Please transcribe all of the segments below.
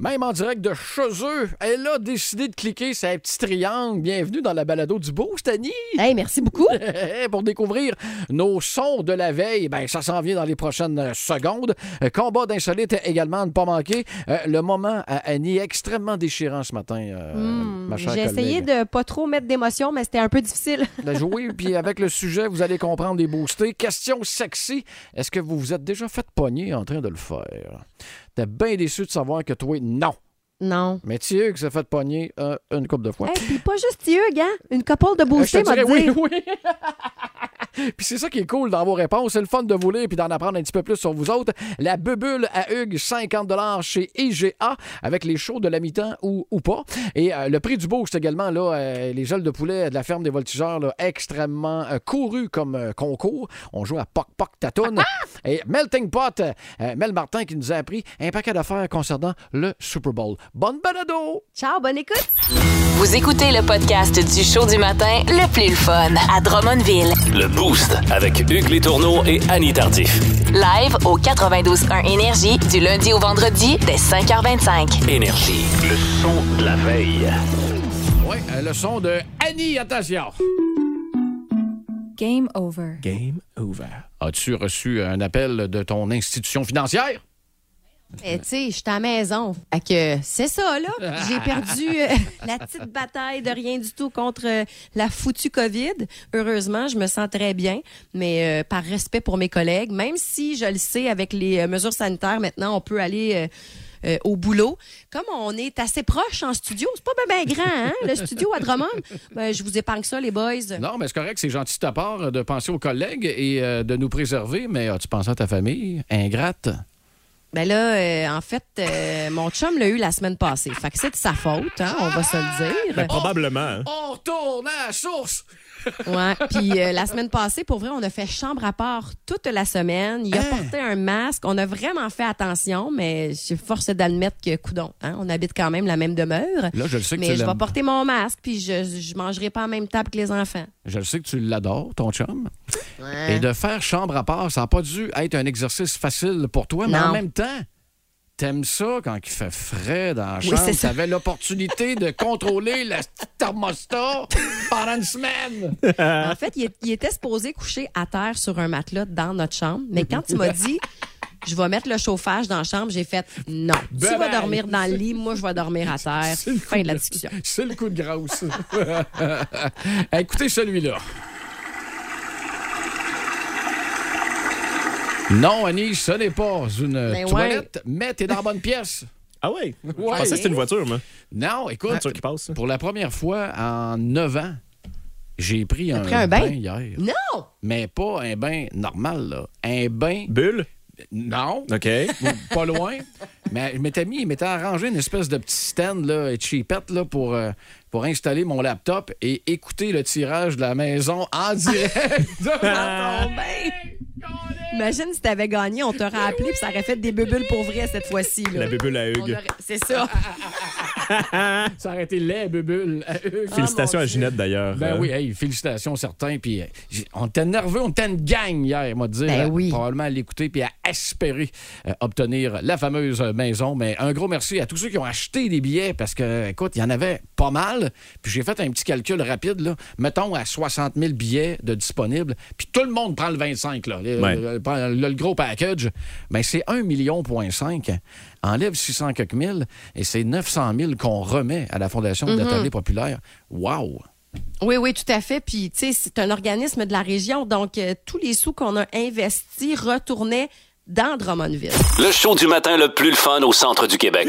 Même en direct de chez eux, elle a décidé de cliquer sur un petit triangle. Bienvenue dans la balado du Boost, Annie! Hey, merci beaucoup. Pour découvrir nos sons de la veille, ben, ça s'en vient dans les prochaines secondes. Euh, Combat d'insolite également, à ne pas manquer. Euh, le moment à Annie extrêmement déchirant ce matin, euh, ma chère Hmm, J'ai essayé de pas trop mettre d'émotion, mais c'était un peu difficile. de jouer, puis avec le sujet, vous allez comprendre des boostés. Question sexy, est-ce que vous vous êtes déjà fait pogner en train de le faire? T'es bien déçu de savoir que toi, non. Non. Mais Thieu qui s'est fait pogner euh, une couple de fois. Hey, puis pas juste Hugh, hein? Une couple de Euh, boostés, m'a dit. oui, oui. Puis c'est ça qui est cool dans vos réponses. C'est le fun de vous lire puis d'en apprendre un petit peu plus sur vous autres. La bubule à Hugues, 50 chez IGA, avec les shows de la mi-temps ou, ou pas. Et euh, le prix du boost également, là, euh, les ailes de poulet de la ferme des voltigeurs, là, extrêmement euh, couru comme euh, concours. On joue à Poc Poc Tatoune. Et Melting Pot, euh, Mel Martin qui nous a appris un paquet d'affaires concernant le Super Bowl. Bonne balado! Ciao, bonne écoute. Vous écoutez le podcast du show du matin le plus le fun à Drummondville. Le Boost avec Hugues Létourneau et Annie Tardif. Live au 92.1 Énergie du lundi au vendredi dès 5h25. Énergie. Le son de la veille. Oui, euh, le son de Annie, attention! Game over. Game over. As-tu reçu un appel de ton institution financière? Tu sais, je suis à la maison. Que c'est ça, là. J'ai perdu euh, la petite bataille de rien du tout contre euh, la foutue COVID. Heureusement, je me sens très bien, mais euh, par respect pour mes collègues, même si je le sais, avec les mesures sanitaires, maintenant, on peut aller. au boulot. Comme on est assez proche en studio, c'est pas bien ben grand, hein, le studio à Drummond. Ben, je vous épargne ça, les boys. Non, mais c'est correct, c'est gentil de ta part de penser aux collègues et de nous préserver, mais as-tu pensé à ta famille? Ingrate? Ben là, euh, en fait, euh, mon chum l'a eu la semaine passée. Fait que c'est de sa faute, hein, on va se le dire. Ben, probablement. hein. On retourne à la source! Ouais. Puis euh, la semaine passée, pour vrai, on a fait chambre à part toute la semaine. Il a Hein? porté un masque. On a vraiment fait attention, mais je suis force d'admettre que, coudon, hein, on habite quand même la même demeure. Là, je le sais que Mais tu je vais porter mon masque, puis je, je mangerai pas en même table que les enfants. Je le sais que tu l'adores, ton chum. Ouais. Et de faire chambre à part, ça n'a pas dû être un exercice facile pour toi, mais Non. en même temps, t'aimes ça quand il fait frais dans la Oui, chambre? T'avais l'opportunité de contrôler le thermostat pendant une semaine? En fait, il, était supposé coucher à terre sur un matelas dans notre chambre, mais quand il m'a dit je vais mettre le chauffage dans la chambre, j'ai fait non. Tu vas dormir dans le lit, moi je vais dormir à terre. Fin de la discussion. C'est le coup de grâce. Écoutez celui-là. Non, Annie, ce n'est pas une Ben ouais. toilette, mais t'es dans la bonne pièce. Ah ouais? Je Ouais. pensais que c'était une voiture, moi. Non, écoute, Une voiture qui passe. ça. pour la première fois en 9 ans, j'ai pris un, pris un bain? hier. Non! Mais pas un bain normal, là. Un bain, Bulle? non, OK. pas loin. Mais je m'étais mis, il m'était arrangé une espèce de petit stand, là, cheapette, là, pour, euh, pour installer mon laptop et écouter le tirage de la maison en direct de Ah. mon bain. Imagine si t'avais gagné, on t'aurait appelé puis ça aurait fait des bubules pour vrai cette fois-ci. là. La bubule à On Hugues. aurait- C'est ça. Ça aurait été laid, bubule. à eux. Félicitations mon à. Ginette, d'ailleurs. Ben Euh, oui, hey, félicitations certains. Puis euh, on était nerveux, on était une gang hier, moi dire. Ben à- oui. Probablement à l'écouter puis à espérer euh, obtenir la fameuse euh, maison. Mais un gros merci à tous ceux qui ont acheté des billets parce que, écoute, il y en avait pas mal. Puis j'ai fait un petit calcul rapide. Là. Mettons à 60 000 billets de disponibles. Puis tout le monde prend le 25. Là, le, Ouais. le- le- gros package. Ben c'est 1,5 million. Enlève 600 quelques mille et c'est 900 000 qu'on remet à la Fondation Mm-hmm. de l'Atelier populaire. Wow! Oui, oui, tout à fait. Puis, tu sais, c'est un organisme de la région, donc euh, tous les sous qu'on a investis retournaient dans Drummondville. Le show du matin le plus le fun au centre du Québec.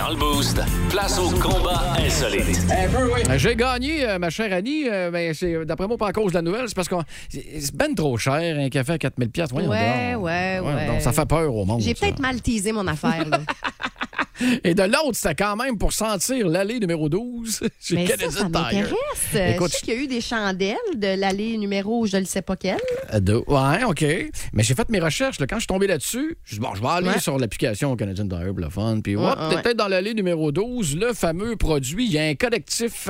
le Boost, place au combat insolite. Euh, J'ai gagné, euh, ma chère Annie. euh, ben, c'est, d'après moi, pas à cause de la nouvelle, c'est parce que c'est ben trop cher, un café à 4000 pièces. Ouais, ouais, ouais. donc, ça fait peur au monde. J'ai ça. peut-être mal teasé mon affaire. là. Et de l'autre, c'était quand même pour sentir l'allée numéro 12 chez Mais ça, Canadian ça Tire. m'intéresse. Écoute, je sais qu'il y a eu des chandelles de l'allée numéro je ne sais pas quelle. Euh, de- Ouais, OK. Mais j'ai fait mes recherches. là. Quand je suis tombé là-dessus, je dis, bon, je vais aller Ouais. sur l'application Canadian Tire pour le fun. Puis, Ouais, hop, ouais, ouais. peut-être dans numéro 12, le fameux produit. Il y a un collectif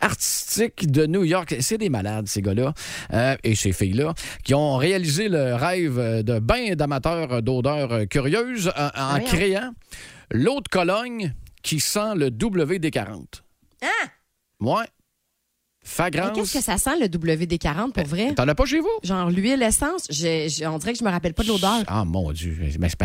artistique de New York. C'est des malades, ces gars-là euh, et ces filles-là, qui ont réalisé le rêve euh, de bain d'amateurs d'odeurs euh, curieuses en, en créant l'eau de Cologne qui sent le WD-40. Ah! Ouais. Mais Fagrance. Qu'est-ce que ça sent le WD-40 pour vrai? T'en as pas chez vous? Genre l'huile, essence, on dirait que je me rappelle pas de l'odeur. Ah, mon Dieu. Mais c'est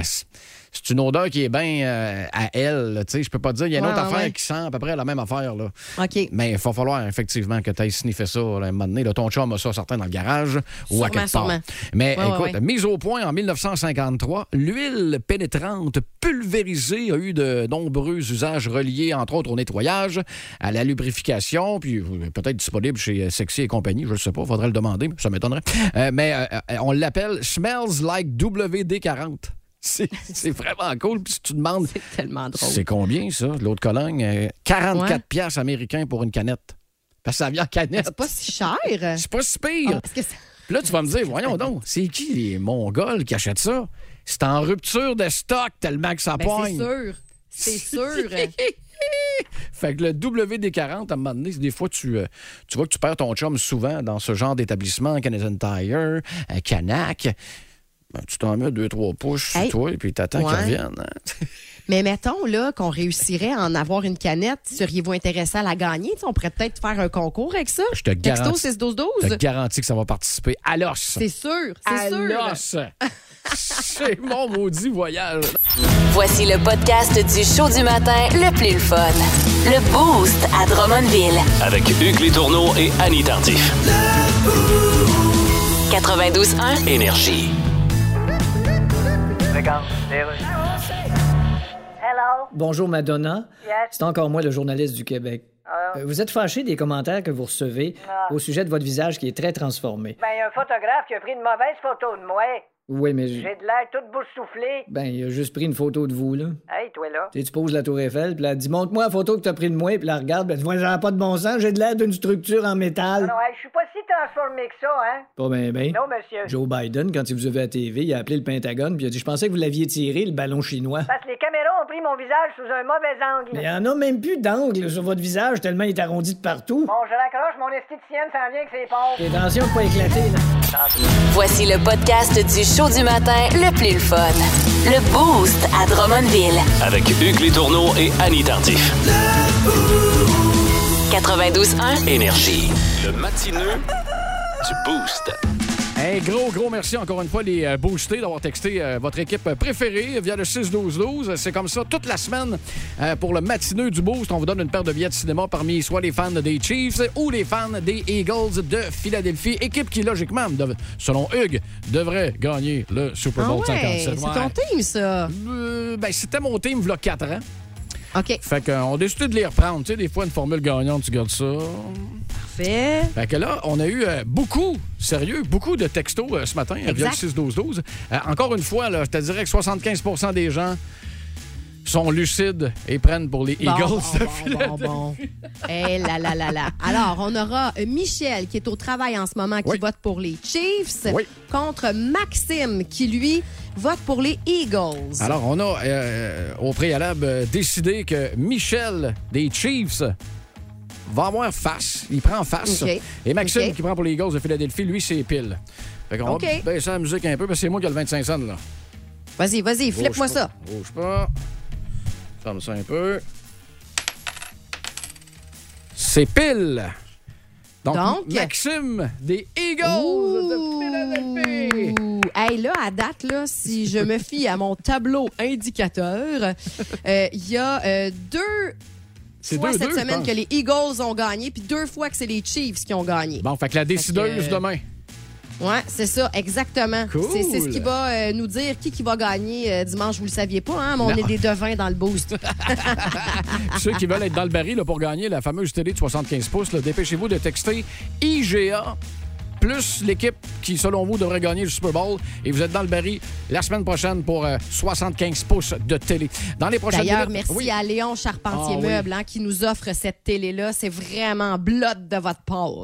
c'est une odeur qui est bien euh, à elle. Tu sais, je peux pas dire. Il y a une Ouais, autre ouais, affaire ouais. qui sent à peu près la même affaire. Là. OK. Mais il va falloir effectivement que tu ailles sniffer ça là, un moment donné. Là, ton chum a ça certain dans le garage ou à quelque part. sûrement. Mais écoute, mise au point en 1953, l'huile pénétrante pulvérisée a eu de nombreux usages reliés, entre autres, au nettoyage, à la lubrification, puis euh, peut-être disponible chez euh, Sexy et compagnie. Je ne sais pas, faudrait le demander, ça m'étonnerait. Euh, mais euh, on l'appelle Smells Like WD-40. C'est c'est vraiment cool. Puis si tu demandes, C'est tellement drôle. c'est combien ça, de Cologne? Euh, 44 Ouais. piastres américains pour une canette. Parce que ça vient en canette. C'est pas si cher. C'est pas si pire. Ah, parce que ça- Puis là, tu vas me dire, voyons donc, c'est qui les Mongols qui achètent ça? C'est en rupture de stock tellement que ça Ben, c'est poigne. sûr. C'est sûr. Fait que le WD-40, à un moment donné, des fois, tu, euh, tu vois que tu perds ton chum souvent dans ce genre d'établissement, Canadian Tire, euh, Canac. Ben, tu t'en mets deux, trois pouces sur toi et puis t'attends qu'ils Ouais. reviennent. hein. Mais mettons là qu'on réussirait à en avoir une canette, seriez-vous intéressé à la gagner? On pourrait peut-être faire un concours avec ça. Je te garantis. 6 12 12 Je te garantis que ça va participer à l'os. C'est sûr, À c'est sûr. l'os. c'est mon maudit voyage. Voici le podcast du show du matin le plus le fun. Le Boost à Drummondville. Avec Hugues Létourneau et Annie Tardif. 92.1. Énergie. Hello? Bonjour Madonna. Yes. C'est encore moi le journaliste du Québec. Ah. Euh, Vous êtes fâché des commentaires que vous recevez Ah. au sujet de votre visage qui est très transformé. Ben, il y a un photographe qui a pris une mauvaise photo de moi. Oui, mais J'ai de l'air toute boursouflée. ben il a juste pris une photo de vous là. Hey, toi là. Tu sais, tu poses la tour Eiffel, puis là, dit montre-moi la photo que t'as pris de moi, puis la regarde, dit ouais, ça a pas de bon sens, j'ai de l'air d'une structure en métal. Non, hey, je suis pas si transformé que ça, hein? Pas ben ben. Non, monsieur. Joe Biden, quand il vous a vu à TV, il a appelé le Pentagone, puis il a dit je pensais que vous l'aviez tiré le ballon chinois. Parce que les caméras ont pris mon visage sous un mauvais angle. Mais il y en a même plus d'angle sur votre visage tellement il est arrondi de partout. Bon, je raccroche, mon esthéticienne s'en vient avec ses pauvres. Fais attention de pas éclater là. Voici le podcast du show du matin le plus le fun. Le Boost à Drummondville. Avec Hugues Létourneau et Annie Tardif. 92.1. Énergie. Le matineux du Boost. Un gros, gros merci encore une fois, les euh, boostés, d'avoir texté euh, votre équipe préférée via le 6-12-12. C'est comme ça toute la semaine euh, pour le matineux du Boost. On vous donne une paire de billets de cinéma parmi soit les fans des Chiefs ou les fans des Eagles de Philadelphie. Équipe qui, logiquement, dev- selon Hugues, devrait gagner le Super Ah Bowl ouais, 57. c'est ton team, ça. Euh, ben, c'était mon team, il y a 4 ans. OK, Fait qu'on a décidé de les reprendre. Tu sais, des fois, une formule gagnante, tu gardes ça. parfait. Fait que là, on a eu euh, beaucoup, sérieux, beaucoup de textos euh, ce matin euh, via le Exact. 6-12-12. Euh, encore une fois, là, je te dirais que 75% des gens sont lucides et prennent pour les Eagles bon, de bon, Philadelphie. bon, bon. Eh là là là là. Alors, on aura euh, Michel qui est au travail en ce moment qui Oui. vote pour les Chiefs Oui. contre Maxime qui lui vote pour les Eagles. Alors, on a euh, au préalable euh, décidé que Michel des Chiefs va avoir face. Il prend face. Et Maxime qui prend pour les Eagles de Philadelphie, lui, c'est pile. Fait qu'on OK. va baisser la musique un peu parce que c'est moi qui ai le 25 cents, là. Vas-y, vas-y, flippe-moi ça. Bouge pas. Ferme ça un peu. C'est pile. Donc, Donc? Maxime des Eagles de Philadelphie. Hey, là, à date, là, si je me fie à mon tableau indicateur, euh, il y a euh, deux C'est fois deux, cette deux, semaine que les Eagles ont gagné, puis deux fois que c'est les Chiefs qui ont gagné. Bon, fait que la décideuse que- demain. Ouais, c'est ça, exactement. Cool. C'est c'est ce qui va euh, nous dire qui, qui va gagner euh, dimanche. Vous le saviez pas, hein? Mais on Non. est des devins dans le boost. Ceux qui veulent être dans le baril là, pour gagner la fameuse télé de 75 pouces, là, dépêchez-vous de texter IGA plus l'équipe qui, selon vous, devrait gagner le Super Bowl. Et vous êtes dans le baril la semaine prochaine pour euh, 75 pouces de télé. Dans les prochaines D'ailleurs, minutes- merci Oui. à Léon Charpentier Ah oui. Meubles hein, qui nous offre cette télé-là. C'est vraiment blood de votre part.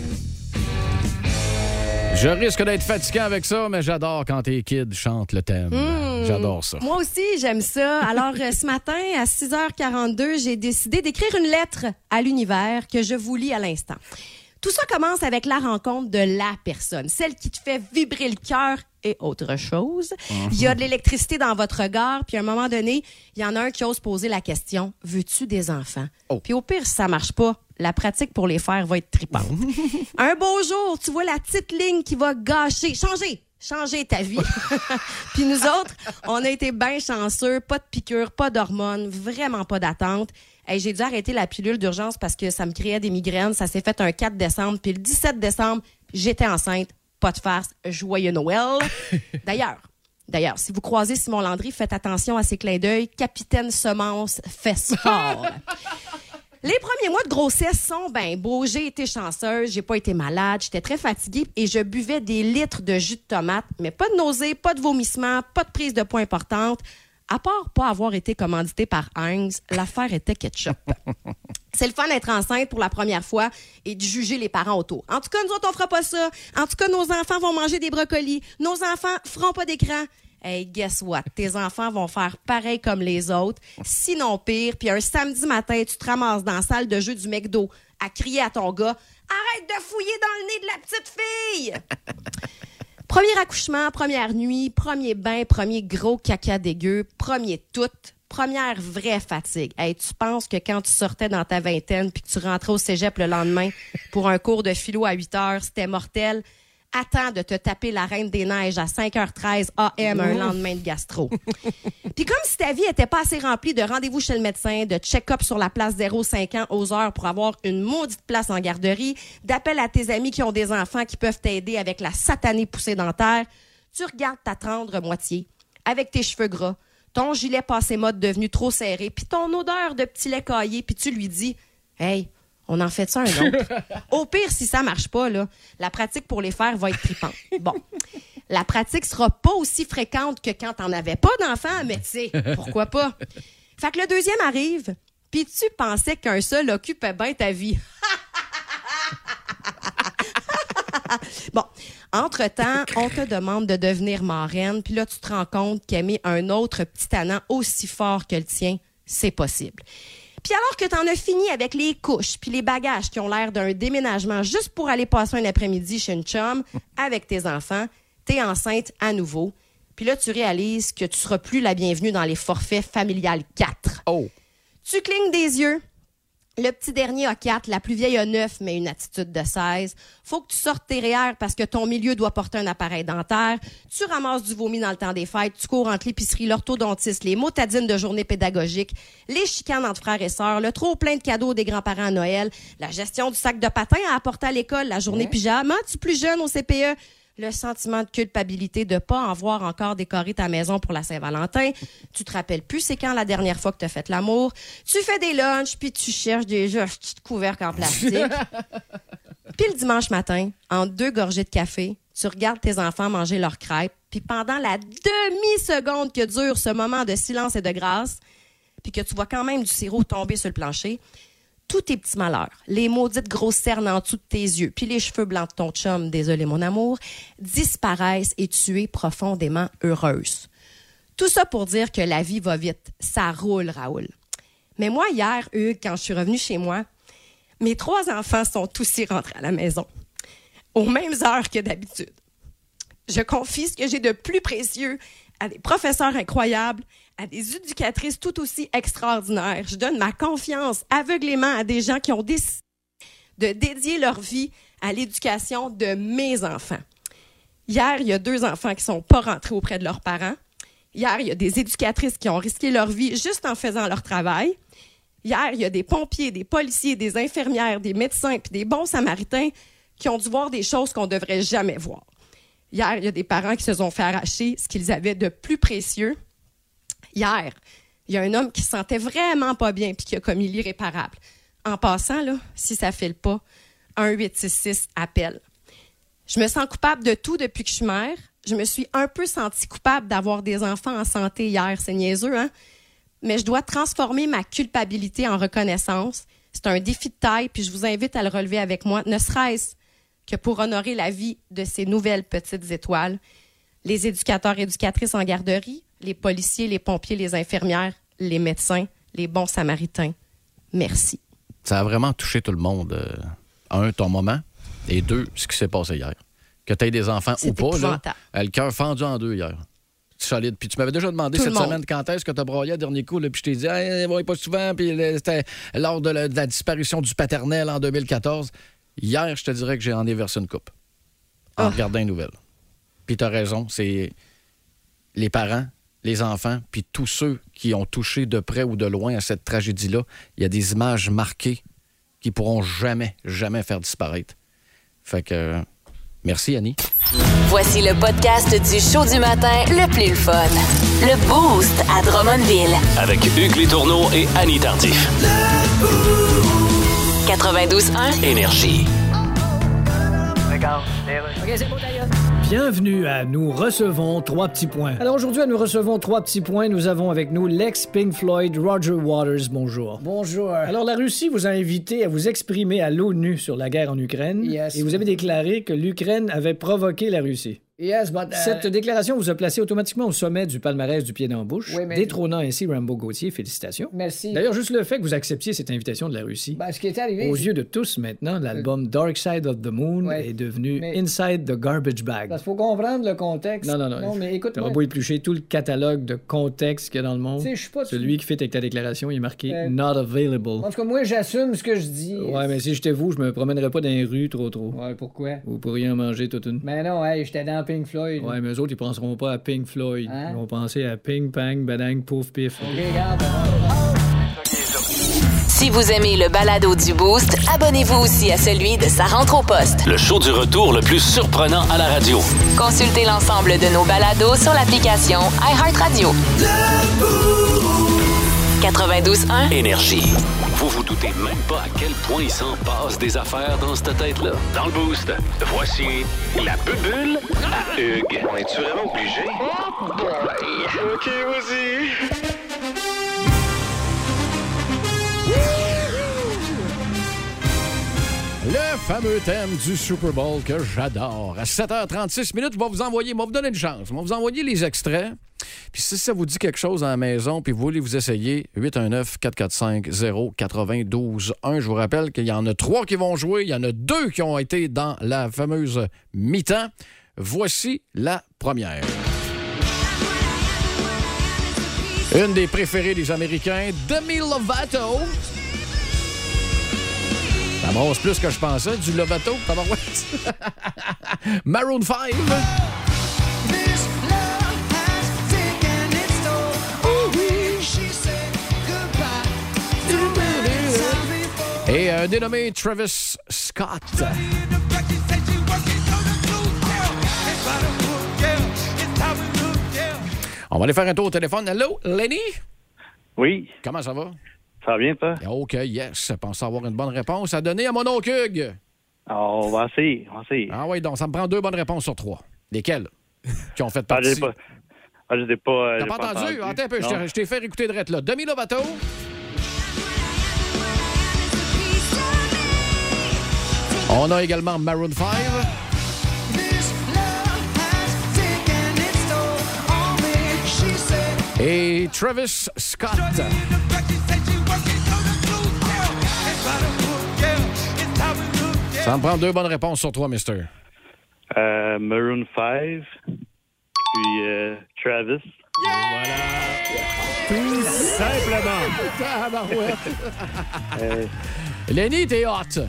Je risque d'être fatiguant avec ça, mais j'adore quand tes kids chantent le thème. Hmm. J'adore ça. Moi aussi, j'aime ça. Alors, euh, ce matin, à 6h42, j'ai décidé d'écrire une lettre à l'univers que je vous lis à l'instant. Tout ça commence avec la rencontre de la personne, celle qui te fait vibrer le cœur et autre chose. Il y a de l'électricité dans votre regard, puis à un moment donné, il y en a un qui ose poser la question Veux-tu des enfants? Oh. Puis au pire, si ça marche pas, la pratique pour les faire va être tripante. un beau jour, tu vois la petite ligne qui va gâcher, changer, changer ta vie. Puis nous autres, on a été bien chanceux, pas de piqûres, pas d'hormones, vraiment pas d'attente. Hey, j'ai dû arrêter la pilule d'urgence parce que ça me créait des migraines. Ça s'est fait un 4 décembre. Puis le 17 décembre, j'étais enceinte. Pas de farce. Joyeux Noël. D'ailleurs, D'ailleurs, si vous croisez Simon Landry, faites attention à ses clins d'œil. Capitaine Semence fait sport. Les premiers mois de grossesse sont ben beaux. J'ai été chanceuse, j'ai pas été malade, j'étais très fatiguée et je buvais des litres de jus de tomate, mais pas de nausées, pas de vomissements, pas de prise de poids importante. À part pas avoir été commandité par Heinz, l'affaire était ketchup. C'est le fun d'être enceinte pour la première fois et de juger les parents autour. En tout cas, nous autres, on fera pas ça. En tout cas, nos enfants vont manger des brocolis. Nos enfants feront pas d'écran. Hey, guess what? Tes enfants vont faire pareil comme les autres, sinon pire. Puis un samedi matin, tu te ramasses dans la salle de jeu du McDo à crier à ton gars Arrête de fouiller dans le nez de la petite fille! Premier accouchement, première nuit, premier bain, premier gros caca dégueu, premier tout, première vraie fatigue. Tu penses que quand tu sortais dans ta vingtaine puis que tu rentrais au cégep le lendemain pour un cours de philo à 8 heures, c'était mortel? Attends de te taper la reine des neiges à 5h13 AM un lendemain de gastro. Puis comme si ta vie était pas assez remplie de rendez-vous chez le médecin, de check-up sur la place 0-5 ans aux heures pour avoir une maudite place en garderie, d'appel à tes amis qui ont des enfants qui peuvent t'aider avec la satanée poussée dentaire, tu regardes ta tendre moitié avec tes cheveux gras, ton gilet passé mode devenu trop serré, puis ton odeur de petit lait caillé, puis tu lui dis "Hey, on en fait ça un autre." Au pire si ça marche pas là, la pratique pour les faire va être tripante. Bon. La pratique sera pas aussi fréquente que quand t'en avais pas d'enfant, mais tu sais, pourquoi pas? Fait que le deuxième arrive, puis tu pensais qu'un seul occupait bien ta vie. bon, entre-temps, on te demande de devenir marraine, puis là, tu te rends compte qu'aimer un autre petit tannant aussi fort que le tien, c'est possible. Puis alors que t'en as fini avec les couches puis les bagages qui ont l'air d'un déménagement juste pour aller passer un après-midi chez une chum avec tes enfants, t'es enceinte à nouveau. Puis là, tu réalises que tu seras plus la bienvenue dans les forfaits familiales 4. Oh! Tu clignes des yeux. Le petit dernier a 4, la plus vieille a 9, mais une attitude de 16. Faut que tu sortes tes REER parce que ton milieu doit porter un appareil dentaire. Tu ramasses du vomi dans le temps des fêtes. Tu cours entre l'épicerie, l'orthodontiste, les motadines de journée pédagogique, les chicanes entre frères et sœurs, le trop plein de cadeaux des grands-parents à Noël, la gestion du sac de patins à apporter à l'école, la journée pyjama. Tu plus jeune au CPE? Le sentiment de culpabilité de pas en voir encore décoré ta maison pour la Saint-Valentin. Tu te rappelles plus c'est quand la dernière fois que tu as fait l'amour. Tu fais des lunchs, puis tu cherches des petites couvercles en plastique. puis le dimanche matin, en deux gorgées de café, tu regardes tes enfants manger leurs crêpes, puis pendant la demi-seconde que dure ce moment de silence et de grâce, puis que tu vois quand même du sirop tomber sur le plancher, tous tes petits malheurs, les maudites grosses cernes en dessous de tes yeux, puis les cheveux blancs de ton chum, désolé mon amour, disparaissent et tu es profondément heureuse. Tout ça pour dire que la vie va vite. Ça roule, Raoul. Mais moi, hier, Hugues, quand je suis revenue chez moi, mes trois enfants sont aussi rentrés à la maison, aux mêmes heures que d'habitude. Je confie ce que j'ai de plus précieux à des professeurs incroyables, à des éducatrices tout aussi extraordinaires. Je donne ma confiance aveuglément à des gens qui ont décidé de dédier leur vie à l'éducation de mes enfants. Hier, il y a deux enfants qui sont pas rentrés auprès de leurs parents. Hier, il y a des éducatrices qui ont risqué leur vie juste en faisant leur travail. Hier, il y a des pompiers, des policiers, des infirmières, des médecins, puis des bons samaritains qui ont dû voir des choses qu'on devrait jamais voir. Hier, il y a des parents qui se sont fait arracher ce qu'ils avaient de plus précieux. Hier, il y a un homme qui se sentait vraiment pas bien puis qui a commis l'irréparable. En passant, là, si ça fait le pas, 1-866 appel. Je me sens coupable de tout depuis que je suis mère. Je me suis un peu sentie coupable d'avoir des enfants en santé hier. C'est niaiseux, hein? Mais je dois transformer ma culpabilité en reconnaissance. C'est un défi de taille, puis je vous invite à le relever avec moi, ne serait-ce que pour honorer la vie de ces nouvelles petites étoiles. Les éducateurs et éducatrices en garderie, les policiers, les pompiers, les infirmières, les médecins, les bons samaritains. Merci. Ça a vraiment touché tout le monde. euh, un, ton moment, et deux, ce qui s'est passé hier. Que tu aies des enfants ou pas, là, euh, le cœur fendu en deux hier. C'est solide. Puis tu m'avais déjà demandé Tout cette semaine quand est-ce que tu as broyé le dernier coup, là, puis je t'ai dit, hey, voyez pas souvent, puis là, c'était lors de la, de la disparition du paternel en 2014. Hier, je te dirais que j'ai en ai versé une coupe en Ah. regardant une nouvelle. Puis tu as raison, c'est les parents, les enfants, puis tous ceux qui ont touché de près ou de loin à cette tragédie-là, il y a des images marquées qui pourront jamais, jamais faire disparaître. Fait que merci Annie. Voici le podcast du show du matin le plus le fun. Le Boost à Drummondville. Avec Hugues Létourneau et Annie Tardif. 92.1. Énergie. Bienvenue à Nous recevons trois petits points. Alors aujourd'hui, à Nous recevons trois petits points, nous avons avec nous l'ex-Pink Floyd Roger Waters. Bonjour. Bonjour. Alors la Russie vous a invité à vous exprimer à l'ONU sur la guerre en Ukraine. Yes. Et vous avez déclaré que l'Ukraine avait provoqué la Russie. Yes, but. uh, Cette déclaration vous a placé automatiquement au sommet du palmarès du pied dans la bouche, Oui, mais- détrônant ainsi Rambo Gauthier. Félicitations. Merci. D'ailleurs, juste le fait que vous acceptiez cette invitation de la Russie. Ben, ce qui est arrivé. Aux yeux de tous maintenant, l'album Dark Side of the Moon est devenu Mais- Inside the Garbage Bag. Parce qu'il faut comprendre le contexte. Non, non, non. Non, mais écoute. T'auras beau éplucher tout le catalogue de contexte qu'il y a dans le monde. Pas. Celui qui fait avec ta déclaration, il est marqué Euh, Not available. En tout cas, moi, j'assume ce que je dis. Ouais, mais si j'étais vous, je me promènerais pas dans les rues trop trop. Ouais, pourquoi? Vous pourriez en manger toute une. Mais non, hey, j'étais dans Pink Floyd. Ouais, mais eux autres, ils penseront pas à Pink Floyd. Hein? Ils vont penser à Ping Pang, Badang, Pouf Pif. Regarde. Si vous aimez le balado du Boost, abonnez-vous aussi à celui de Sa rentre au poste. Le show du retour le plus surprenant à la radio. Consultez l'ensemble de nos balados sur l'application iHeartRadio. 92.1. Énergie. Vous vous doutez même pas à quel point il s'en passe des affaires dans cette tête-là. Dans le boost, voici la bubule à Hugues. On est-tu vraiment obligé? OK, vas-y. Le fameux thème du Super Bowl que j'adore. À 7h36 minutes, je vous envoyer, je vais vous donner une chance. Je vais vous envoyer les extraits. Puis si ça vous dit quelque chose à la maison, puis vous voulez vous essayer, 819-445-092-1. Je vous rappelle qu'il y en a trois qui vont jouer. Il y en a deux qui ont été dans la fameuse mi-temps. Voici la première. Une des préférées des Américains, Demi Lovato. Ça brosse plus que je pensais, du Lovato, tabarouette. Maroon 5. Et un dénommé Travis Scott. On va aller faire un tour au téléphone. Allô, Lenny? Oui, Comment ça va? Ça va bien, toi? OK, yes. Pense avoir une bonne réponse à donner à mon oncle Hugues. Alors, on va essayer, on va essayer. Ah oui, donc ça me prend deux bonnes réponses sur trois. Lesquelles? Qui ont fait Ah, partie? Ah, je l'ai pas... euh, T'as pas entendu? Attends un peu, je Non. je t'ai fait écouter de là. Demi Lovato. On a également Maroon 5. Et Travis Scott. Ça me prend deux bonnes réponses sur trois, mister. Euh, Maroon 5, puis euh, Travis. Tout simplement. Euh, Lenny, t'es hot.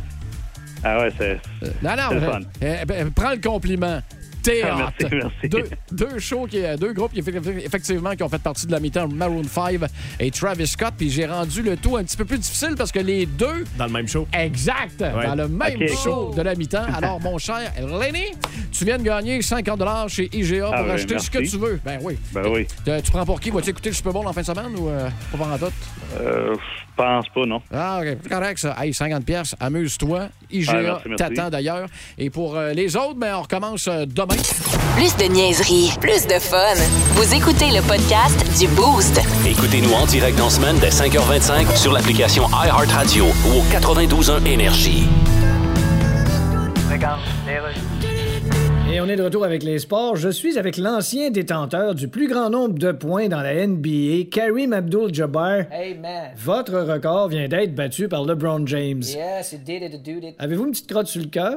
ah ouais, c'est... Non, non, le euh, fun. euh, prends le compliment. T'es Ah, merci, merci. Deux, deux shows, qui, deux groupes qui, effectivement qui ont fait partie de la mi-temps, Maroon 5 et Travis Scott. Puis j'ai rendu le tout un petit peu plus difficile parce que les deux. Dans le même show. Exact! Dans le même show de la mi-temps. Alors, mon cher Lenny, tu viens de gagner 50 chez IGA pour Ah, acheter ce que tu veux. Ben oui. Ben oui. Euh, Tu prends pour qui? Vas-tu écouter le Super Bowl en fin de semaine ou euh, pas pendant tout? Euh, pense pas, non. Ah, OK. C'est correct, ça. Hey, 50 pièces, amuse-toi. IGA Ah, t'attend d'ailleurs. Et pour euh, les autres, ben, on recommence euh, demain. Plus de niaiserie, plus de fun. Vous écoutez le podcast du Boost. Écoutez-nous en direct dans la semaine dès 5h25 sur l'application iHeartRadio ou au 92.1 Énergie. Et on est de retour avec les sports. Je suis avec l'ancien détenteur du plus grand nombre de points dans la NBA, Karim Abdul-Jabbar. Hey, man. Votre record vient d'être battu par LeBron James. Yes, it did it, it did it. Avez-vous une petite crotte sur le cœur?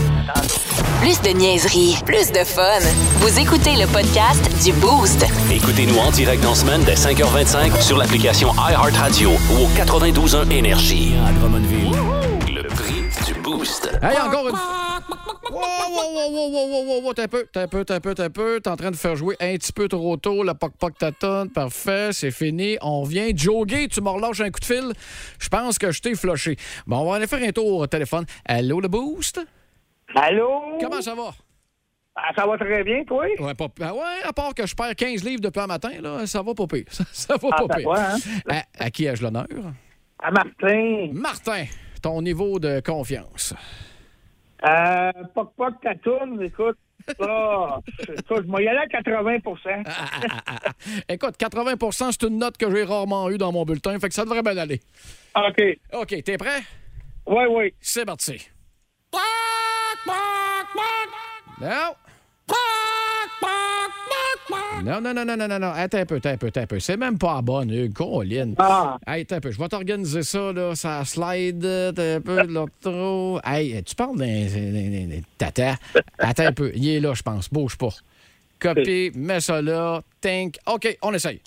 Plus de niaiserie, plus de fun. Vous écoutez le podcast du Boost. Écoutez-nous en direct dans la semaine dès 5h25 sur l'application iHeartRadio ou au 92.1 Énergie. À Drummondville, le prix du Boost. Hey, encore une Wow, wow, wow, wow, wow, wow, wow, wow, t'as un peu, t'as un peu, t'as un peu, t'as un peu. T'es en train de faire jouer un petit peu trop tôt, le poc-poc tatonne. Parfait, c'est fini. On vient jogger, tu me relâches un coup de fil. Je pense que je t'ai flushé. Bon, on va aller faire un tour au téléphone. Allô, le boost? Allô? Comment ça va? Ah, ça va très bien, toi? Ouais, pas, ah ouais, à part que je perds 15 livres depuis un matin, là, ça va pas pire. Ça, ça va Ah, pas pire. hein? À, à qui ai-je l'honneur? À Martin. Martin, ton niveau de confiance. Euh, poc poc ta tourne, écoute. Ça, écoute, je vais y aller à 80% Écoute, 80% c'est une note que j'ai rarement eue dans mon bulletin, fait que ça devrait bien aller. OK. OK, t'es prêt? Oui, oui. C'est parti. Non. Non, non, non, non, non, non, non. Attends un peu, attends un peu, attends un peu. C'est même pas la bonne, Hugues. Colline. Ah. Hey, attends un peu. Je vais t'organiser ça, là. Ça slide, attends un peu, de l'autre trop. Hey, tu parles d'un- tata. Attends un peu. Il est là, je pense. Bouge pas. Copie, mets ça là. Think. OK, on essaye.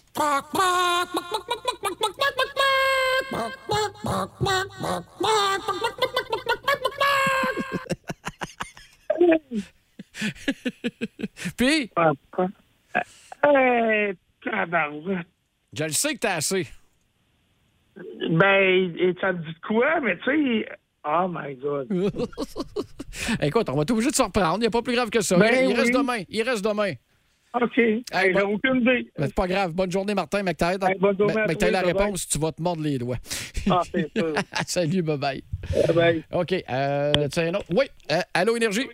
Puis, Hey, tabarouette. je le sais que t'as assez. Ben, et ça me dit quoi? Mais tu sais, oh my God. Écoute, on va être obligé de se reprendre. Il n'y a pas plus grave que ça. Ben il reste oui. demain. Il reste demain. OK. Hey, bon. aucune idée. Mais c'est pas grave. Bonne journée, Martin. Hey, à Mais toi, la bye-bye. réponse, tu vas te mordre les doigts. Ah. Salut, bye-bye. Bye. OK. Euh, tiens, autre. Oui. Euh, allô, Énergie? Allô?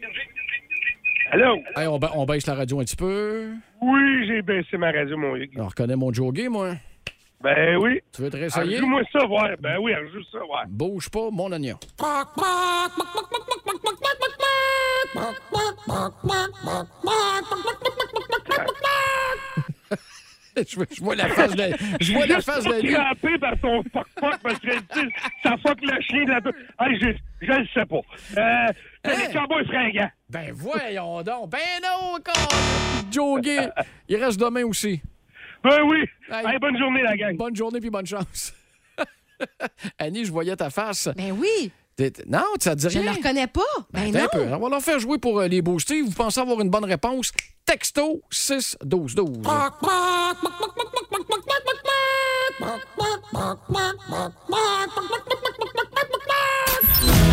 Hey, on, ba- on baisse la radio un petit peu. Oui, j'ai baissé ma radio, mon Hugues. On reconnaît mon joggé, moi. Ben oui. Tu veux te réessayer? Joue-moi ça, ouais. Ben oui, joue ça, ouais. Bouge pas, mon oignon. je, vois- je vois la face de, je vois la face de lui. Crampé par ton fuck-fuck parce que ça fuck le chien de la... Hey, je, je le sais pas. Euh, les cowboys fringants. Ben voyons donc. Ben non, encore. Joggé. Il reste demain aussi. Ben oui. Hey. Hey, bonne journée, la gang. Bonne journée puis bonne chance. Annie, je voyais ta face. Ben oui, Non, ça te dit je rien. le reconnais pas. Ben non. un peu. On va leur faire jouer pour euh, les booster. Vous pensez avoir une bonne réponse? Texto 6 12 12.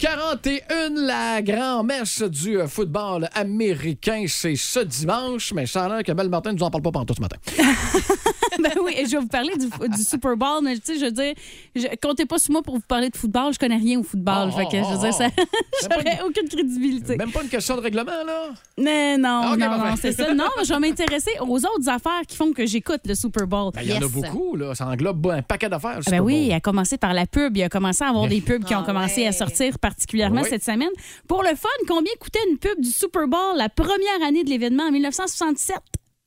18h41, la grand-messe du euh, football américain, c'est ce dimanche, mais ça a l'air que Belle Martin ne nous en parle pas pendant tout ce matin. ben oui, et je vais vous parler du, du Super Bowl, mais tu sais, je veux dire, je, comptez pas sur moi pour vous parler de football, je connais rien au football. Oh, fait que, je veux oh, dire, ça, oh. j'aurais aucune crédibilité. Même pas une question de règlement, là? Mais non, Ah, non, non, c'est ça. Non, je vais m'intéresser aux autres affaires qui font que j'écoute le Super Bowl. Ben, Il y en a beaucoup, là. Ça englobe un paquet d'affaires. Ah Super Ben oui, Bowl. a commencé par la pub. Il a commencé à avoir des pubs qui ont Ah commencé à sortir particulièrement Oui. cette semaine. Pour le fun, combien coûtait une pub du Super Bowl la première année de l'événement en 1967?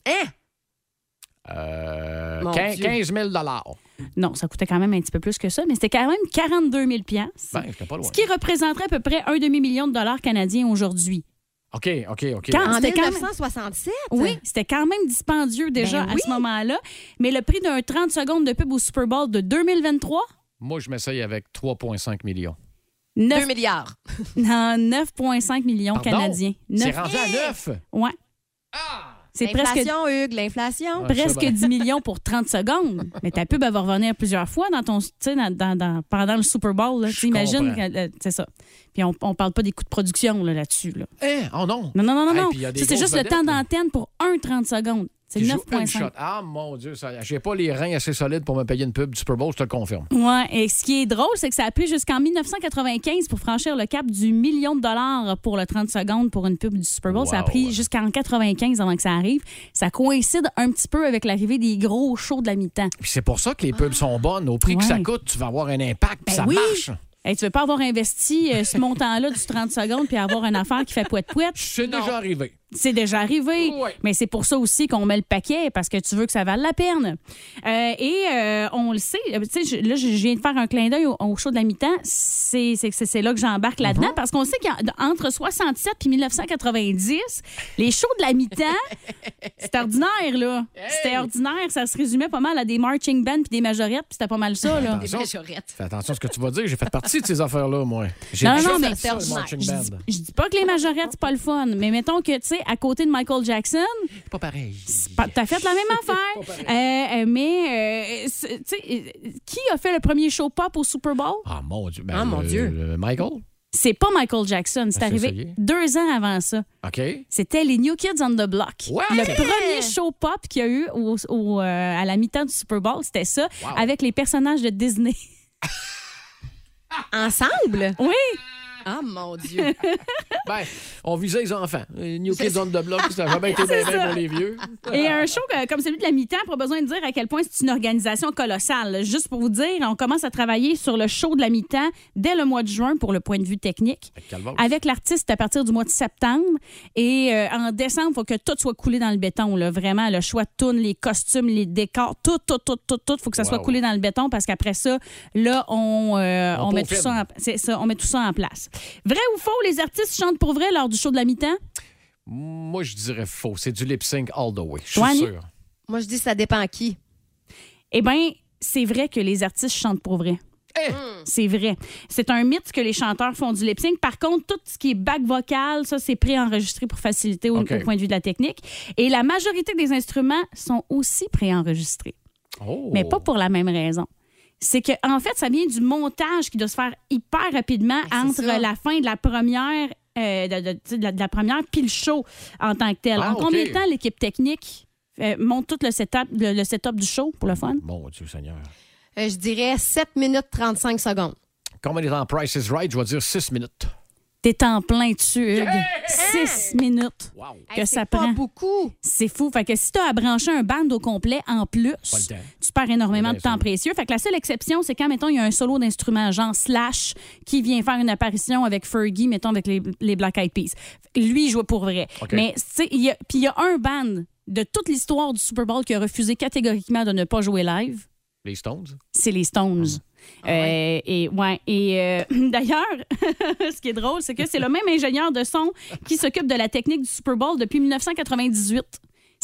Hein? Euh, Mon 15 Dieu. 15 000 Non, ça coûtait quand même un petit peu plus que ça, mais c'était quand même 42 000 Ben, pas loin. ce qui représenterait à peu près un demi-million de dollars canadiens aujourd'hui. OK, OK, OK. Quand- En c'était quand même- 1967? Oui, c'était quand même dispendieux déjà Ben à ce moment-là. Mais le prix d'un 30 secondes de pub au Super Bowl de 2023, Moi, je m'essaye avec 3,5 millions. 9 2 milliards. non, 9,5 millions Pardon? canadiens. C'est Neuf- rendu à 9. Ouais. C'est presque L'inflation, Hugues, l'inflation. Presque ça, ben. 10 millions pour 30 secondes. Mais ta pub, elle va revenir plusieurs fois dans ton, tu sais, dans, dans- dans- pendant le Super Bowl. là. Tu imagines, euh, c'est ça. Puis on, on parle pas des coûts de production là, là-dessus. Là. Hein? Oh non. Non, non, non, non. Hey, non. c'est juste le temps là. d'antenne pour un 30 secondes. C'est Qui joue une shot. 9,5. Ah, mon Dieu, j'ai pas les reins assez solides pour me payer une pub du Super Bowl, je te le confirme. Ouais, et ce qui est drôle, c'est que ça a pris jusqu'en 1995 pour franchir le cap du million de dollars pour le 30 secondes pour une pub du Super Bowl. Ça a pris jusqu'en 95 avant que ça arrive. Ça coïncide un petit peu avec l'arrivée des gros shows de la mi-temps. Puis c'est pour ça que les pubs sont bonnes. Au prix que ça coûte, tu vas avoir un impact, puis Ben ça oui. marche. Hey, tu veux pas avoir investi euh, ce montant-là du 30 secondes puis avoir une affaire qui fait poète-poète? C'est déjà arrivé. C'est déjà arrivé. Ouais. Mais c'est pour ça aussi qu'on met le paquet, parce que tu veux que ça vale la peine. Euh, et euh, on le sait, euh, tu sais, je- là, je viens de faire un clin d'œil au, au show de la mi-temps. C'est c'est- c'est- c'est là que j'embarque là-dedans, Mm-hmm. parce qu'on sait qu'entre 67 puis 1990, les shows de la mi-temps, c'était ordinaire, là. C'était ordinaire. Ça se résumait pas mal à des marching bands puis des majorettes, puis c'était pas mal ça, là. Attention. majorettes. Fais attention à ce que tu vas dire. J'ai fait partie de ces affaires-là, moi. J'ai Non, non, fait mais dis, je dis pas que les majorettes, c'est pas le fun, mais mettons que, tu sais, à côté de Michael Jackson, C'est pas pareil. T'as fait la même affaire. Euh, euh, mais, euh, tu sais, qui a fait le premier show pop au Super Bowl? Ah, mon Dieu. Ben, Ah, mon le- Dieu. le Michael? C'est pas Michael Jackson. C'est Ben, c'est arrivé essayé. deux ans avant ça. OK. C'était les New Kids on the Block. Ouais! Le premier show pop qu'il y a eu au- au, euh, à la mi-temps du Super Bowl, c'était ça, Wow. avec les personnages de Disney. Ensemble? oui! Ah, mon Dieu. Ben, on visait les enfants. New Kids on the Block, ça a jamais été bien bien pour les vieux. Et un show comme celui de la mi-temps, pas besoin de dire à quel point c'est une organisation colossale. Juste pour vous dire, on commence à travailler sur le show de la mi-temps dès le mois de juin pour le point de vue technique. Avec l'artiste à partir du mois de septembre. Et euh, en décembre, il faut que tout soit coulé dans le béton. Là. Vraiment, le choix de tune, les costumes, les décors, tout, tout, tout, tout, tout. Il faut que ça soit coulé dans le béton parce qu'après ça, là, on, euh, On on, met tout en, ça, on met tout ça en place. Vrai ou faux, les artistes chantent pour vrai lors du show de la mi-temps? Moi, je dirais faux. C'est du lip sync all the way. Je suis sûr. Moi, je dis ça dépend qui. Eh bien, c'est vrai que les artistes chantent pour vrai. Eh! C'est vrai. C'est un mythe que les chanteurs font du lip sync. Par contre, tout ce qui est back vocal, ça, c'est préenregistré pour faciliter au point de vue de la technique. Et la majorité des instruments sont aussi préenregistrés. Oh. Mais pas pour la même raison. C'est que en fait, ça vient du montage qui doit se faire hyper rapidement Ben, entre ça. la fin de la première, euh, de, de- de la, de la première puis le show en tant que tel. Ah, en combien de temps l'équipe technique euh, monte tout le setup, le, le setup du show pour le fun? Mon Dieu Seigneur. Euh, je dirais 7 minutes 35 secondes. Combien est en Price is Right? Je vais dire 6 minutes. T'es en plein dessus, Hugues. Six minutes Wow. que Hey, ça c'est pas prend. beaucoup. C'est fou. Fait que si tu as à brancher un band au complet en plus, Pas le temps. tu perds énormément Ouais, de temps ça. précieux. Fait que la seule exception, c'est quand, mettons, il y a un solo d'instrument, genre Slash, qui vient faire une apparition avec Fergie, mettons, avec les, les Black Eyed Peas. Lui, il joue pour vrai. OK. Mais, tu sais, il y a- puis il y a un band de toute l'histoire du Super Bowl qui a refusé catégoriquement de ne pas jouer live. Les Stones? c'est les Stones. Euh, et ouais. Et euh, d'ailleurs, ce qui est drôle, c'est que c'est le même ingénieur de son qui s'occupe de la technique du Super Bowl depuis 1998.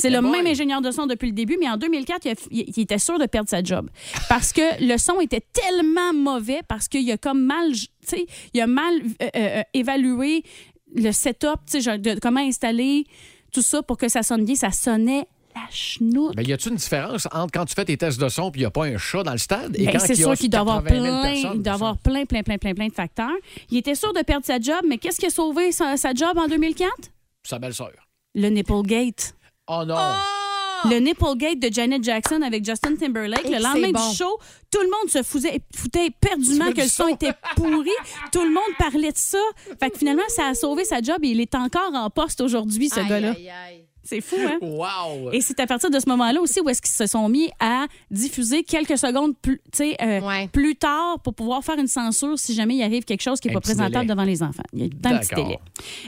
C'est Eh le boy. même ingénieur de son depuis le début, mais en 2004, il, a- il- il était sûr de perdre sa job. Parce que le son était tellement mauvais, parce qu'il a comme mal, tu sais, il a mal euh, euh, évalué le setup, tu sais, comment installer tout ça pour que ça sonne bien. Ça sonnait la chenoute. Ben, y a-t-il une différence entre quand tu fais tes tests de son puis il n'y a pas un chat dans le stade et Ben, quand c'est il y a sûr qu'il doit avoir 80 000 plein, doit avoir plein, plein, plein, plein, plein de facteurs. Il était sûr de perdre sa job, mais qu'est-ce qui a sauvé sa, sa job en 2004? Sa belle-sœur. Le Nipplegate. Oh non! le Nipplegate de Janet Jackson avec Justin Timberlake. Et le lendemain bon. du show, tout le monde se foutait, foutait veux que le son était pourri. tout le monde parlait de ça. Fait que finalement, ça a sauvé sa job et il est encore en poste aujourd'hui, ce Aïe, gars-là. C'est fou, hein? Wow! Et c'est à partir de ce moment-là aussi où est-ce qu'ils se sont mis à diffuser quelques secondes plus, tu sais, euh, Ouais. plus tard pour pouvoir faire une censure si jamais il arrive quelque chose qui n'est pas présentable délai. devant les enfants. Il y a un petit délai.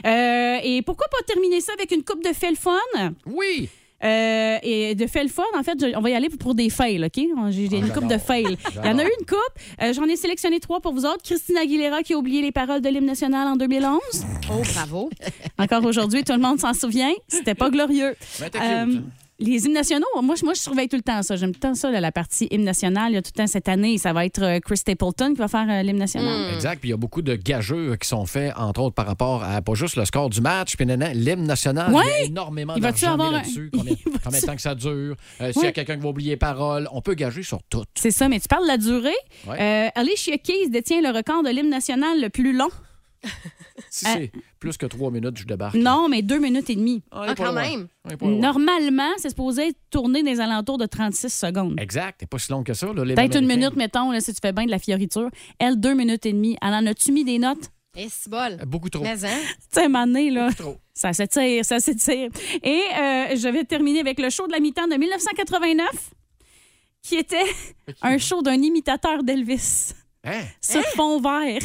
Euh, et pourquoi pas terminer ça avec une coupe de fait le fun? Oui! Euh, et de fait le fun, en fait, je- on va y aller pour des fails, OK? J'ai j'ai une Ah, coupe de fails. Il y en a eu une coupe. Euh, J'en ai sélectionné trois pour vous autres. Christine Aguilera qui a oublié les paroles de l'hymne national en 2011. Oh, bravo. Encore aujourd'hui, tout le monde s'en souvient. C'était pas glorieux. T'es cute, hein. Les hymnes nationaux, moi, je- moi, je surveille tout le temps ça. J'aime tout le temps ça, là, la partie hymne national. Il y a tout le temps cette année, ça va être euh, Chris Stapleton qui va faire euh, l'hymne national. Exact. Puis il y a beaucoup de gageux qui sont faits, entre autres, par rapport à pas juste le score du match, puis l'hymne national. Ouais. Il y a énormément Il d'argent avoir là-dessus. Combien, de temps que ça dure? Euh, S'il y a quelqu'un qui va oublier les paroles, on peut gager sur tout. C'est ça, mais tu parles de la durée. Ouais. Euh, Alicia Keys détient le record de l'hymne national le plus long. Si c'est plus que trois minutes, je débarque. Euh. Non, mais deux minutes et demie. On est Ah, pas quand loin. même. On est pas loin. Normalement, c'est supposé être tourné dans les alentours de 36 secondes. Exact. T'es pas si long que ça. là, les Peut-être une Américains. minute, mettons, là, si tu fais bien de la fioriture. Elle, deux minutes et demie. Elle en a-tu mis des notes? Et c'est bol. Beaucoup trop. Mais, hein? Tu sais, à un moment donné, là, Trop. ça s'étire, ça s'étire. Et euh, je vais terminer avec le show de la mi-temps de 1989, qui était un show d'un imitateur d'Elvis Hein? sur fond vert.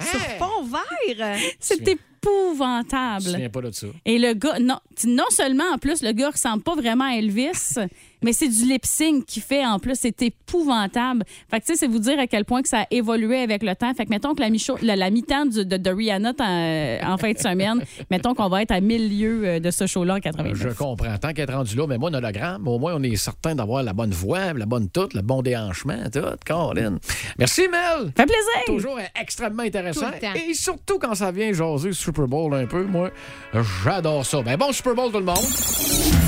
Sur fond vert? C'est Je me épouvantable. souviens pas de ça. Et le gars, non, non seulement en plus, le gars ressemble pas vraiment à Elvis, mais c'est du lip sync qui fait en plus, c'est épouvantable. Fait que tu sais, c'est vous dire à quel point que ça a évolué avec le temps. Fait que mettons que la, la, la mi-temps de, de Rihanna en, en fin de semaine, mettons qu'on va être à 1000 lieux euh, de ce show-là en 89. Je comprends. Tant qu'être rendu là, mais moi, hologramme, au moins, on est certain d'avoir la bonne voix, la bonne toute, le bon déhanchement, tout. Colin. Merci, Mel. Fait plaisir! Toujours extrêmement intéressant. Tout le temps. Et surtout quand ça vient jaser Super Bowl un peu, moi, j'adore ça. Ben bon Super Bowl, tout le monde.